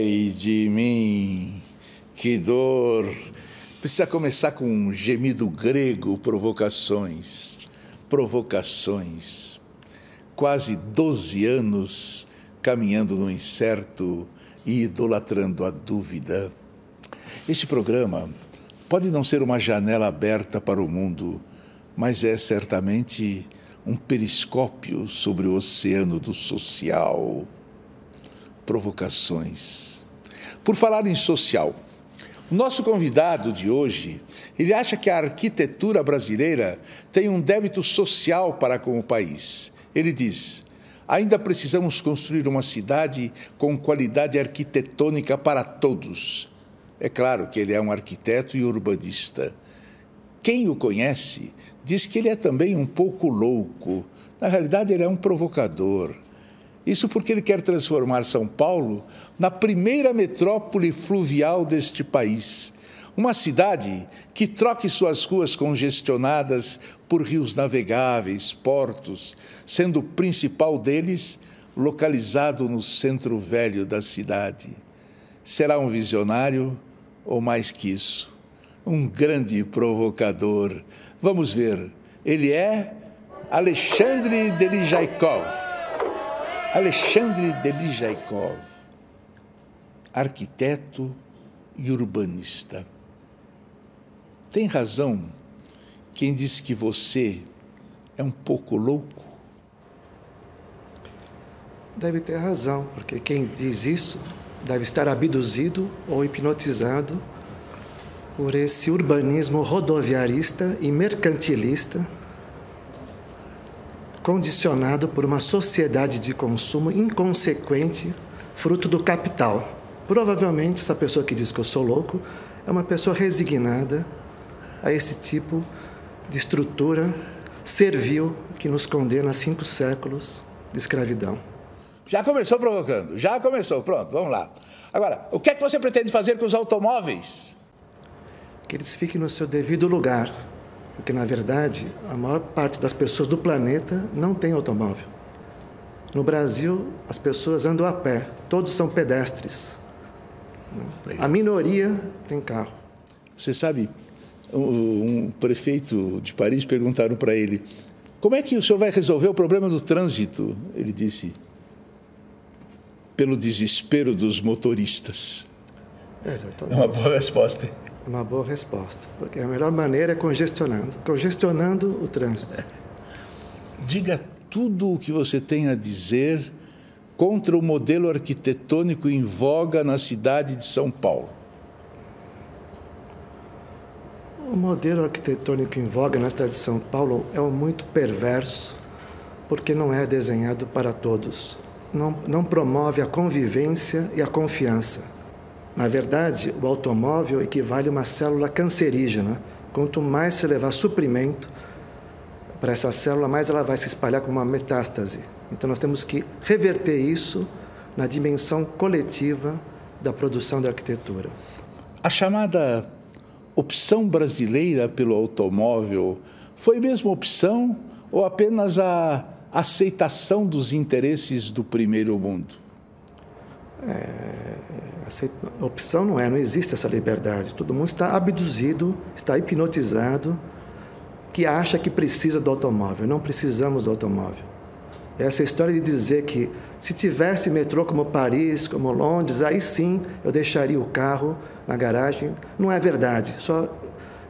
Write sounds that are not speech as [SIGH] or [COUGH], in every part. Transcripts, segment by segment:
Ai de mim, que dor! Precisa começar com um gemido grego, provocações. Provocações. Quase 12 anos caminhando no incerto e idolatrando a dúvida. Este programa pode não ser uma janela aberta para o mundo, mas é certamente um periscópio sobre o oceano do social provocações. Por falar em social, o nosso convidado de hoje, ele acha que a arquitetura brasileira tem um débito social para com o país. Ele diz: ainda precisamos construir uma cidade com qualidade arquitetônica para todos. É claro que ele é um arquiteto e urbanista. Quem o conhece diz que ele é também um pouco louco. Na realidade, ele é um provocador. Isso porque ele quer transformar São Paulo na primeira metrópole fluvial deste país. Uma cidade que troque suas ruas congestionadas por rios navegáveis, portos, sendo o principal deles localizado no centro velho da cidade. Será um visionário ou mais que isso, um grande provocador. Vamos ver. Ele é Alexandre Delijaikov. Alexandre Delijaikov, arquiteto e urbanista. Tem razão quem diz que você é um pouco louco? Deve ter razão, porque quem diz isso deve estar abduzido ou hipnotizado por esse urbanismo rodoviarista e mercantilista condicionado por uma sociedade de consumo inconsequente, fruto do capital. Provavelmente, essa pessoa que diz que eu sou louco é uma pessoa resignada a esse tipo de estrutura servil que nos condena a cinco séculos de escravidão. Já começou provocando, já começou, pronto, vamos lá. Agora, o que é que você pretende fazer com os automóveis? Que eles fiquem no seu devido lugar, porque, na verdade, a maior parte das pessoas do planeta não tem automóvel. No Brasil, as pessoas andam a pé, todos são pedestres. A minoria tem carro. Você sabe, um, prefeito de Paris perguntaram para ele: como é que o senhor vai resolver o problema do trânsito? Ele disse: pelo desespero dos motoristas. Exatamente. É uma boa resposta. Uma boa resposta, porque a melhor maneira é congestionando congestionando o trânsito. Diga tudo o que você tem a dizer contra o modelo arquitetônico em voga na cidade de São Paulo. O modelo arquitetônico em voga na cidade de São Paulo é um muito perverso, porque não é desenhado para todos. Não, não promove a convivência e a confiança. Na verdade, o automóvel equivale a uma célula cancerígena. Quanto mais se levar suprimento para essa célula, mais ela vai se espalhar como uma metástase. Então, nós temos que reverter isso na dimensão coletiva da produção da arquitetura. A chamada opção brasileira pelo automóvel foi mesmo opção ou apenas a aceitação dos interesses do primeiro mundo? É, opção não é, não existe essa liberdade. Todo mundo está abduzido, está hipnotizado, que acha que precisa do automóvel. Não precisamos do automóvel. Essa história de dizer que se tivesse metrô como Paris, como Londres, aí sim eu deixaria o carro na garagem, não é verdade. Só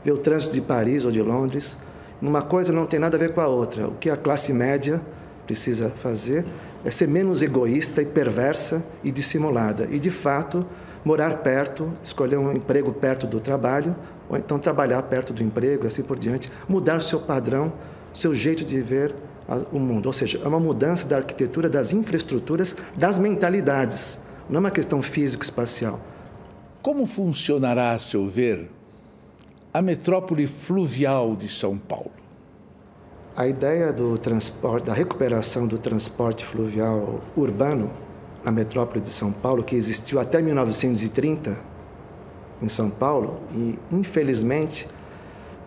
ver o trânsito de Paris ou de Londres. Uma coisa não tem nada a ver com a outra. O que a classe média precisa fazer é ser menos egoísta e perversa e dissimulada. E, de fato, morar perto, escolher um emprego perto do trabalho, ou então trabalhar perto do emprego, assim por diante, mudar o seu padrão, seu jeito de ver o mundo. Ou seja, é uma mudança da arquitetura, das infraestruturas, das mentalidades. Não é uma questão físico-espacial. Como funcionará, a seu ver, a metrópole fluvial de São Paulo? A ideia do transporte, da recuperação do transporte fluvial urbano na metrópole de São Paulo, que existiu até 1930 em São Paulo e, infelizmente,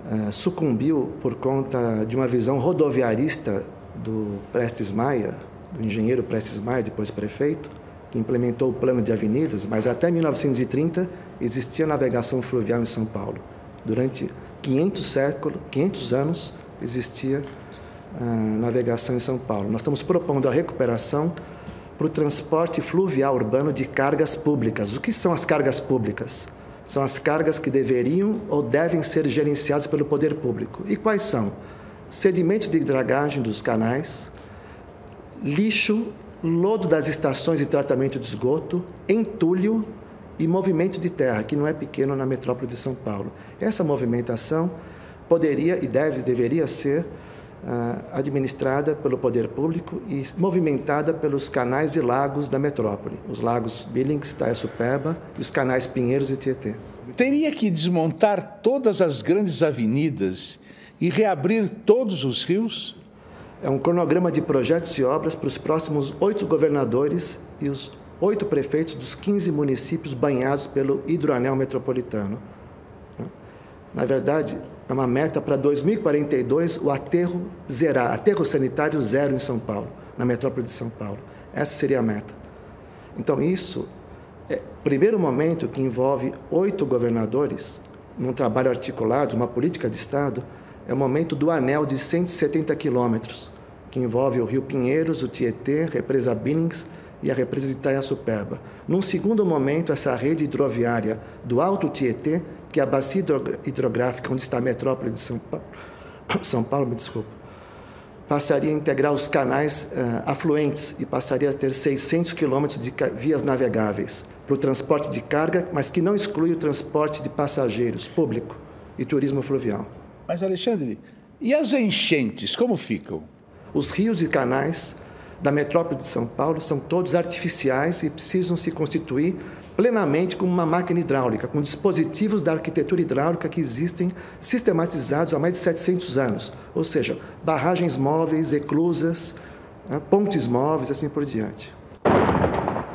uh, sucumbiu por conta de uma visão rodoviarista do Prestes Maia, do engenheiro Prestes Maia, depois prefeito, que implementou o plano de avenidas, mas até 1930 existia navegação fluvial em São Paulo. Durante 500 séculos, 500 anos existia navegação em São Paulo. Nós estamos propondo a recuperação para o transporte fluvial urbano de cargas públicas. O que são as cargas públicas? São as cargas que deveriam ou devem ser gerenciadas pelo poder público. E quais são? Sedimentos de dragagem dos canais, lixo, lodo das estações de tratamento de esgoto, entulho e movimento de terra, que não é pequeno na metrópole de São Paulo. Essa movimentação poderia e deve, deveria ser administrada pelo poder público e movimentada pelos canais e lagos da metrópole, os lagos Billings, Taia-Supeba e os canais Pinheiros e Tietê. Teria que desmontar todas as grandes avenidas e reabrir todos os rios? É um cronograma de projetos e obras para os próximos oito governadores e os oito prefeitos dos 15 municípios banhados pelo hidroanel metropolitano. Na verdade, é uma meta para 2042 o aterro zerar, aterro sanitário zero em São Paulo, na metrópole de São Paulo. Essa seria a meta. Então, isso é primeiro momento que envolve oito governadores, num trabalho articulado, uma política de Estado, é o momento do anel de 170 quilômetros, que envolve o Rio Pinheiros, o Tietê, a represa Billings e a represa de Itaiaçupeba. Num segundo momento, essa rede hidroviária do Alto Tietê que a bacia hidrográfica onde está a metrópole de São Paulo, [COUGHS] São Paulo, me desculpa, passaria a integrar os canais uh, afluentes e passaria a ter 600 quilômetros de vias navegáveis para o transporte de carga, mas que não exclui o transporte de passageiros público e turismo fluvial. Mas, Alexandre, e as enchentes, como ficam? Os rios e canais da metrópole de São Paulo são todos artificiais e precisam se constituir plenamente como uma máquina hidráulica, com dispositivos da arquitetura hidráulica que existem sistematizados há mais de 700 anos, ou seja, barragens móveis, eclusas, né, pontes móveis, assim por diante.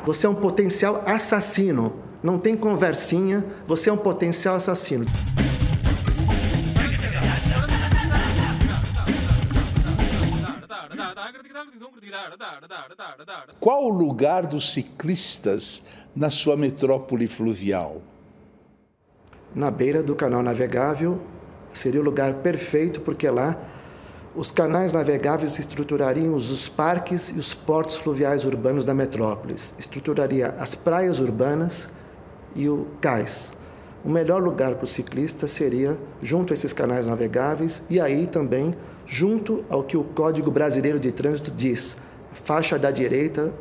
Você é um potencial assassino, não tem conversinha, você é um potencial assassino. Qual o lugar dos ciclistas na sua metrópole fluvial? Na beira do canal navegável seria o lugar perfeito, porque lá os canais navegáveis estruturariam os parques e os portos fluviais urbanos da metrópole, estruturaria as praias urbanas e o cais. O melhor lugar para o ciclista seria junto a esses canais navegáveis e aí também junto ao que o Código Brasileiro de Trânsito diz, faixa da direita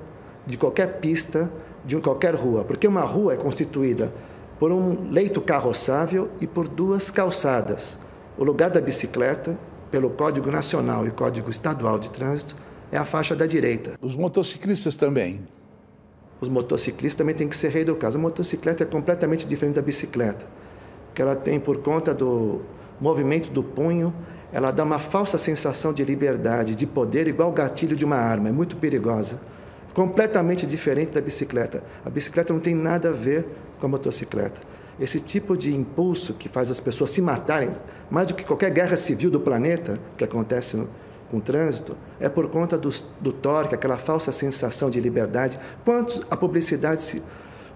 de qualquer pista de qualquer rua, porque uma rua é constituída por um leito carroçável e por duas calçadas. O lugar da bicicleta, pelo Código Nacional e Código Estadual de Trânsito, é a faixa da direita. Os motociclistas também. Os motociclistas também têm que ser reeducados. A motocicleta é completamente diferente da bicicleta, porque ela tem, por conta do movimento do punho, ela dá uma falsa sensação de liberdade, de poder, igual o gatilho de uma arma. É muito perigosa completamente diferente da bicicleta. A bicicleta não tem nada a ver com a motocicleta. Esse tipo de impulso que faz as pessoas se matarem, mais do que qualquer guerra civil do planeta que acontece no, com o trânsito, é por conta do, do torque, aquela falsa sensação de liberdade. Quanto a publicidade se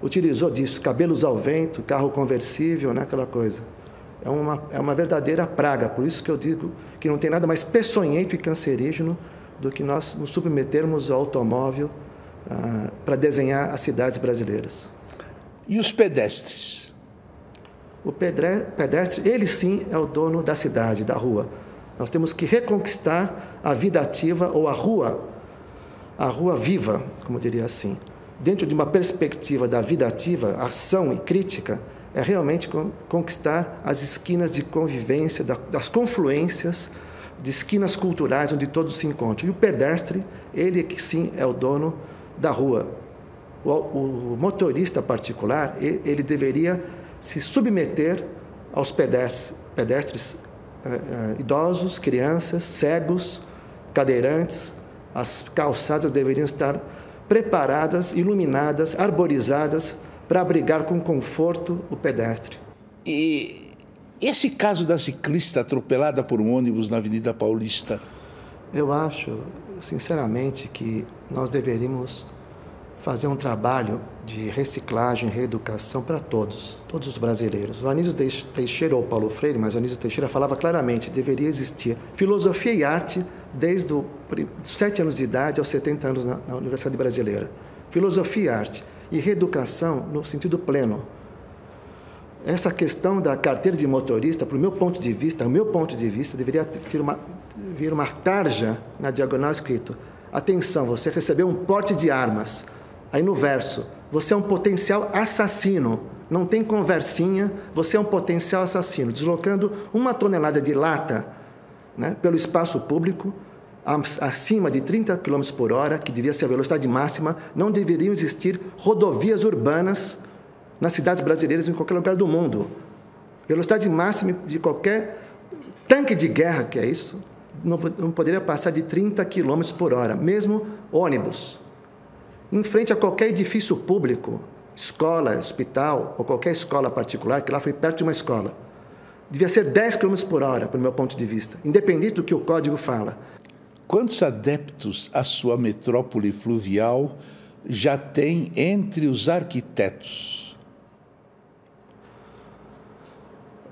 utilizou disso? Cabelos ao vento, carro conversível, né? aquela coisa. É uma, é uma verdadeira praga, por isso que eu digo que não tem nada mais peçonhento e cancerígeno do que nós nos submetermos ao automóvel ah, para desenhar as cidades brasileiras. E os pedestres? O pedestre, ele sim é o dono da cidade, da rua. Nós temos que reconquistar a vida ativa ou a rua, a rua viva, como diria assim. Dentro de uma perspectiva da vida ativa, ação e crítica, é realmente conquistar as esquinas de convivência, das confluências, de esquinas culturais onde todos se encontram. E o pedestre, ele que sim é o dono da rua. O, o motorista particular, ele deveria se submeter aos pedestres, pedestres eh, eh, idosos, crianças, cegos, cadeirantes. As calçadas deveriam estar preparadas, iluminadas, arborizadas para abrigar com conforto o pedestre. E esse caso da ciclista atropelada por um ônibus na Avenida Paulista? Eu acho, sinceramente, que nós deveríamos fazer um trabalho de reciclagem reeducação para todos, todos os brasileiros. O Anísio Teixeira ou Paulo Freire, mas o Anísio Teixeira falava claramente, deveria existir filosofia e arte desde os sete anos de idade aos 70 anos na, na Universidade Brasileira. Filosofia e arte e reeducação no sentido pleno. Essa questão da carteira de motorista, para o meu ponto de vista, o meu ponto de vista, deveria ter uma, vir uma tarja na diagonal escrito: atenção, você recebeu um porte de armas Aí no verso, você é um potencial assassino. Não tem conversinha, você é um potencial assassino, deslocando uma tonelada de lata né, pelo espaço público, acima de 30 km por hora, que devia ser a velocidade máxima, não deveriam existir rodovias urbanas nas cidades brasileiras em qualquer lugar do mundo. Velocidade máxima de qualquer tanque de guerra, que é isso, não, não poderia passar de 30 km por hora, mesmo ônibus em frente a qualquer edifício público, escola, hospital ou qualquer escola particular, que lá foi perto de uma escola, devia ser 10 km por hora, pelo meu ponto de vista, independente do que o código fala. Quantos adeptos a sua metrópole fluvial já tem entre os arquitetos? Ah,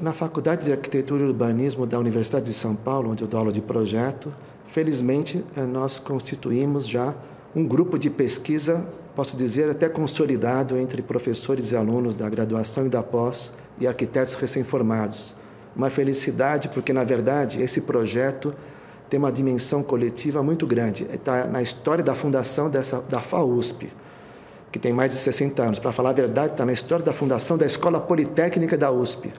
na Faculdade de Arquitetura e Urbanismo da Universidade de São Paulo, onde eu dou aula de projeto, felizmente eh, nós constituímos já um grupo de pesquisa, posso dizer, até consolidado entre professores e alunos da graduação e da pós e arquitetos recém-formados. Uma felicidade, porque, na verdade, esse projeto tem uma dimensão coletiva muito grande. Está na história da fundação dessa, da FAUSP, que tem mais de 60 anos. Para falar a verdade, está na história da fundação da Escola Politécnica da USP.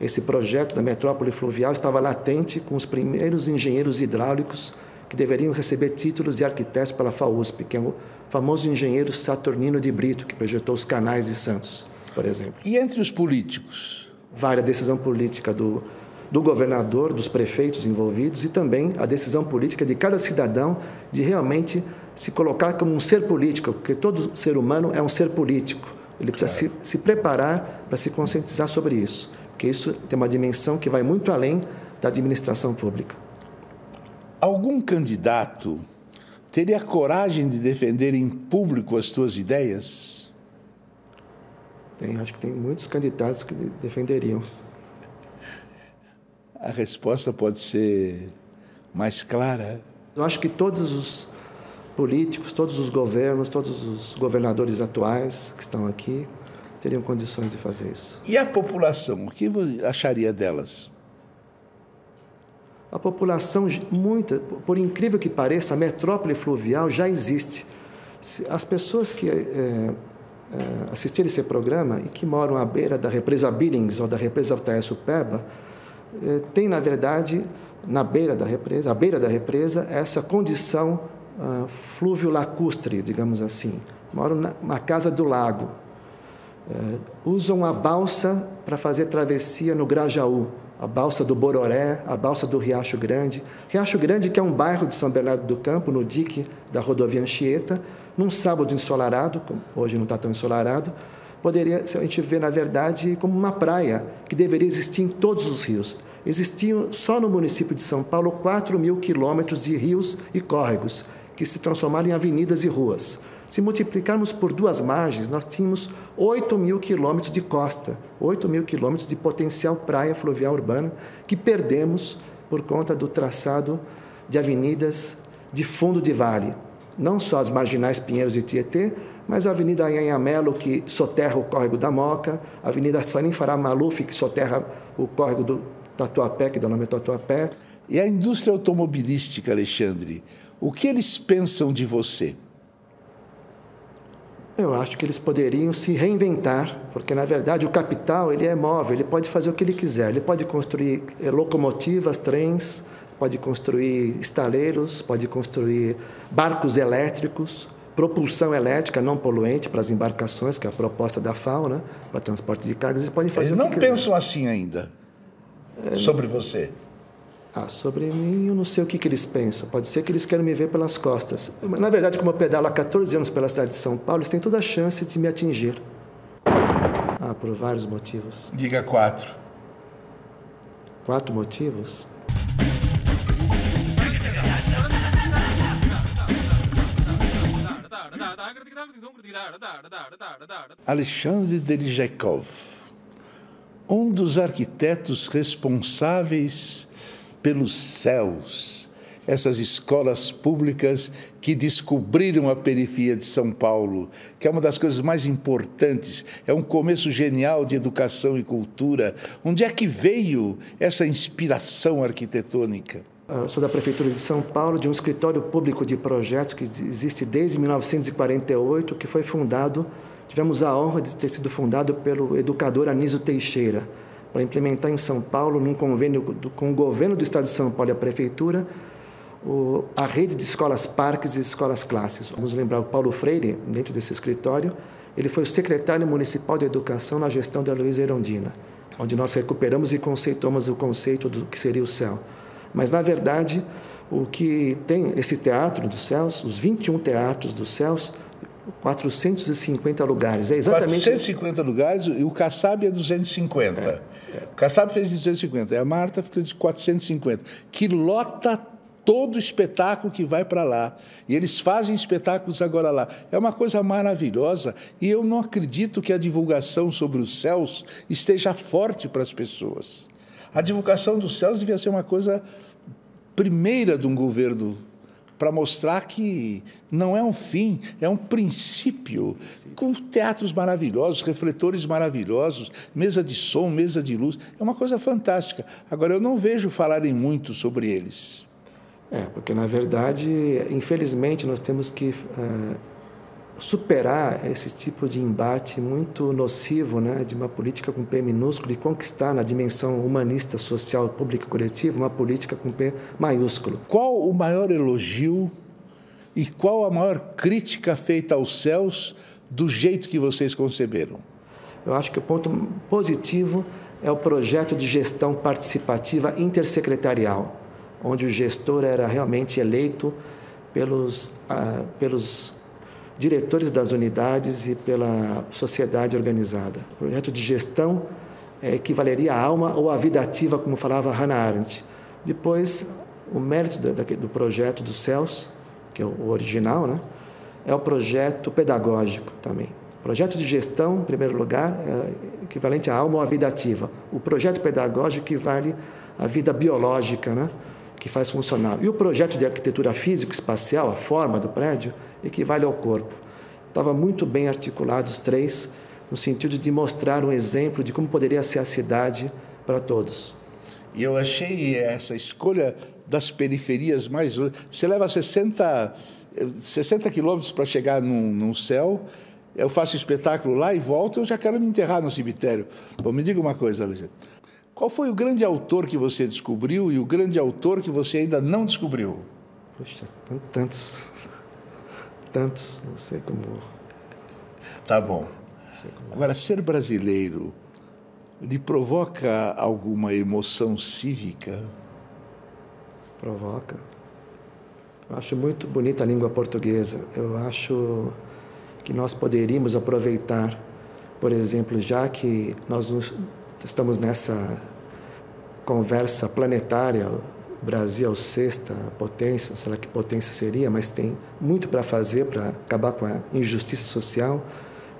Esse projeto da metrópole fluvial estava latente com os primeiros engenheiros hidráulicos que deveriam receber títulos de arquitetos pela FAUSP, que é o famoso engenheiro Saturnino de Brito, que projetou os canais de Santos, por exemplo. E entre os políticos? Vale a decisão política do, do governador, dos prefeitos envolvidos e também a decisão política de cada cidadão de realmente se colocar como um ser político, porque todo ser humano é um ser político. Ele precisa claro. se, se preparar para se conscientizar sobre isso, porque isso tem uma dimensão que vai muito além da administração pública. Algum candidato teria coragem de defender em público as suas ideias? Tem, acho que tem muitos candidatos que defenderiam. A resposta pode ser mais clara. Eu acho que todos os políticos, todos os governos, todos os governadores atuais que estão aqui teriam condições de fazer isso. E a população, o que acharia delas? A população, muita, por incrível que pareça, a metrópole fluvial já existe. As pessoas que é, é, assistirem esse programa e que moram à beira da represa Billings ou da represa Taessupeba, é, tem, na verdade, na beira da represa, à beira da represa, essa condição uh, fluvio-lacustre, digamos assim. Moram na, casa do lago. Uh, usam a balsa para fazer travessia no Grajaú a balsa do Bororé, a balsa do Riacho Grande. Riacho Grande, que é um bairro de São Bernardo do Campo, no dique da rodovia Anchieta, num sábado ensolarado, hoje não está tão ensolarado, poderia a gente ver, na verdade, como uma praia que deveria existir em todos os rios. Existiam só no município de São Paulo 4 mil quilômetros de rios e córregos, que se transformaram em avenidas e ruas. Se multiplicarmos por duas margens, nós tínhamos 8 mil quilômetros de costa, 8 mil quilômetros de potencial praia fluvial urbana que perdemos por conta do traçado de avenidas de fundo de vale. Não só as marginais Pinheiros e Tietê, mas a Avenida Anhanhamelo, que soterra o córrego da Moca, a Avenida Salim Farah Maluf, que soterra o córrego do Tatuapé, que dá nome Tatuapé. E a indústria automobilística, Alexandre, o que eles pensam de você? Eu acho que eles poderiam se reinventar, porque na verdade o capital ele é móvel, ele pode fazer o que ele quiser, ele pode construir eh, locomotivas, trens, pode construir estaleiros, pode construir barcos elétricos, propulsão elétrica não poluente para as embarcações, que é a proposta da FAO, né, para transporte de cargas, eles podem fazer eles o que não pensam assim ainda sobre você. Ah, sobre mim, eu não sei o que, que eles pensam. Pode ser que eles querem me ver pelas costas. Na verdade, como eu pedalo há 14 anos pela cidade de São Paulo, eles têm toda a chance de me atingir. Ah, por vários motivos. Diga quatro. Quatro motivos? Alexandre Delijekov, um dos arquitetos responsáveis pelos céus, essas escolas públicas que descobriram a periferia de São Paulo, que é uma das coisas mais importantes, é um começo genial de educação e cultura. Onde é que veio essa inspiração arquitetônica? Eu sou da Prefeitura de São Paulo, de um escritório público de projetos que existe desde 1948, que foi fundado, tivemos a honra de ter sido fundado pelo educador Anísio Teixeira, para implementar em São Paulo, num convênio com o governo do Estado de São Paulo e a Prefeitura, a rede de escolas parques e escolas classes. Vamos lembrar o Paulo Freire, dentro desse escritório, ele foi o secretário municipal de educação na gestão da Luísa Erondina, onde nós recuperamos e conceituamos o conceito do que seria o céu. Mas, na verdade, o que tem esse teatro dos céus, os 21 teatros dos céus, 450 lugares. É exatamente 450 lugares e o Kassab é 250. É, é. O Kassab fez de 250 e a Marta fica de 450, que lota todo espetáculo que vai para lá. E eles fazem espetáculos agora lá. É uma coisa maravilhosa e eu não acredito que a divulgação sobre os céus esteja forte para as pessoas. A divulgação dos céus devia ser uma coisa primeira de um governo para mostrar que não é um fim, é um princípio, com teatros maravilhosos, refletores maravilhosos, mesa de som, mesa de luz, é uma coisa fantástica. Agora, eu não vejo falarem muito sobre eles. É, porque na verdade, infelizmente, nós temos que uh, superar esse tipo de embate muito nocivo, né, de uma política com P minúsculo e conquistar na dimensão humanista, social, pública e coletiva uma política com P maiúsculo. Qual o maior elogio e qual a maior crítica feita aos céus do jeito que vocês conceberam? Eu acho que o ponto positivo é o projeto de gestão participativa intersecretarial, onde o gestor era realmente eleito pelos, uh, pelos diretores das unidades e pela sociedade organizada. Projeto de gestão é, equivaleria à alma ou à vida ativa, como falava Hannah Arendt. Depois, o mérito do projeto dos céus, que é o original, né, é o projeto pedagógico também. Projeto de gestão, em primeiro lugar, é equivalente à alma ou à vida ativa. O projeto pedagógico equivale à vida biológica, né, que faz funcionar. E o projeto de arquitetura físico-espacial, a forma do prédio, equivale ao corpo. Estava muito bem articulados os três, no sentido de mostrar um exemplo de como poderia ser a cidade para todos. E eu achei essa escolha das periferias mais. Você leva 60, 60 quilômetros para chegar num, num céu. Eu faço espetáculo lá e volto, eu já quero me enterrar no cemitério. Bom, me diga uma coisa, Alexandre. Qual foi o grande autor que você descobriu e o grande autor que você ainda não descobriu? Poxa, tantos tantos, não sei como. Tá bom. Agora, ser brasileiro lhe provoca alguma emoção cívica? Provoca. Eu acho muito bonita a língua portuguesa. Eu acho que nós poderíamos aproveitar, por exemplo, já que nós estamos nessa conversa planetária Brasil é o sexta potência, sei lá que potência seria, mas tem muito para fazer para acabar com a injustiça social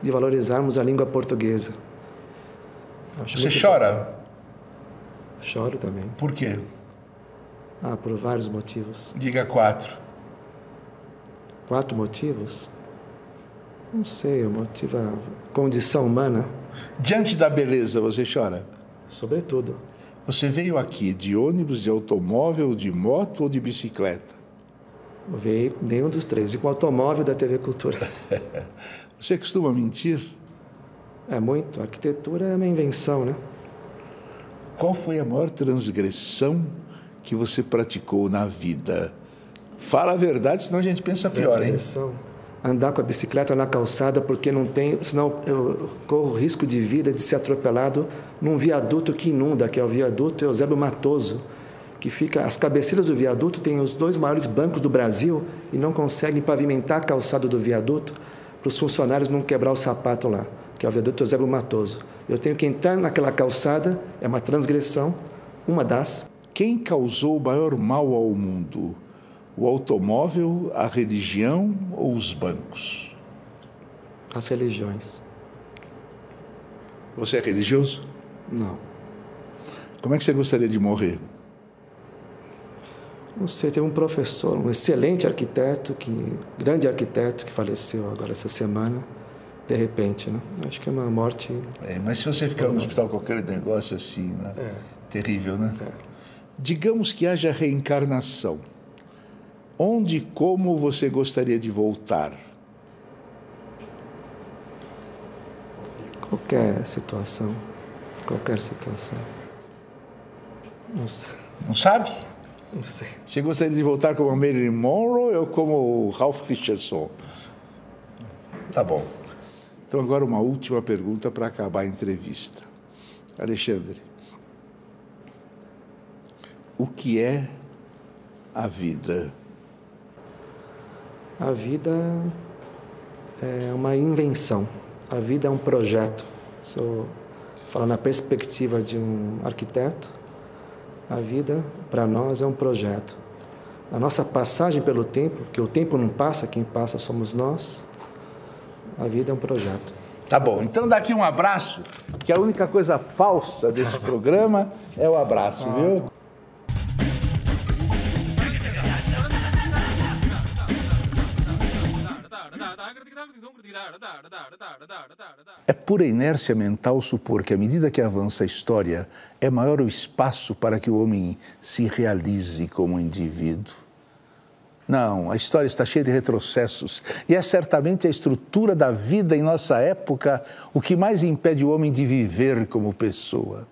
de valorizarmos a língua portuguesa. Acho Você chora? Choro também. Por quê? Ah, por vários motivos. Diga quatro. Quatro motivos? Não sei, o motivo é condição humana. Diante da beleza, você chora? Sobretudo. Você veio aqui de ônibus, de automóvel, de moto ou de bicicleta? Eu veio nenhum dos três, e com o automóvel da TV Cultura. [LAUGHS] Você costuma mentir? É muito. A arquitetura é uma invenção, né? Qual foi a maior transgressão que você praticou na vida? Fala a verdade, senão a gente pensa pior, hein? Andar com a bicicleta na calçada porque não tem, senão eu corro risco de vida de ser atropelado num viaduto que inunda, que é o viaduto Eusébio Matoso, que fica as cabeceiras do viaduto têm os dois maiores bancos do Brasil e não conseguem pavimentar a calçada do viaduto para os funcionários não quebrar o sapato lá, que é o viaduto Eusébio Matoso. Eu tenho que entrar naquela calçada, é uma transgressão, uma das. Quem causou o maior mal ao mundo? O automóvel, a religião ou os bancos? as religiões. Você é religioso? Não. Como é que você gostaria de morrer? Não sei, teve um professor, um excelente arquiteto, que grande arquiteto que faleceu agora essa semana, de repente, né? Acho que é uma morte. É, mas se você ficar no hospital com aquele negócio assim, né? É. Terrível, né? É. Digamos que haja reencarnação. Onde e como você gostaria de voltar? Qualquer situação. Qualquer situação. Não sei. Não sabe? Não sei. Você gostaria de voltar como Marilyn Monroe ou como Ralph Richardson? Tá bom. Então, agora uma última pergunta para acabar a entrevista. Alexandre, o que é a vida? A vida é uma invenção. A vida é um projeto. Se eu falar na perspectiva de um arquiteto, a vida para nós é um projeto. A nossa passagem pelo tempo, que o tempo não passa, quem passa somos nós. A vida é um projeto. Tá bom, então daqui um abraço, que a única coisa falsa desse [LAUGHS] programa é o abraço, viu? É pura inércia mental supor que, à medida que avança a história, é maior o espaço para que o homem se realize como indivíduo. Não, a história está cheia de retrocessos e é certamente a estrutura da vida em nossa época o que mais impede o homem de viver como pessoa.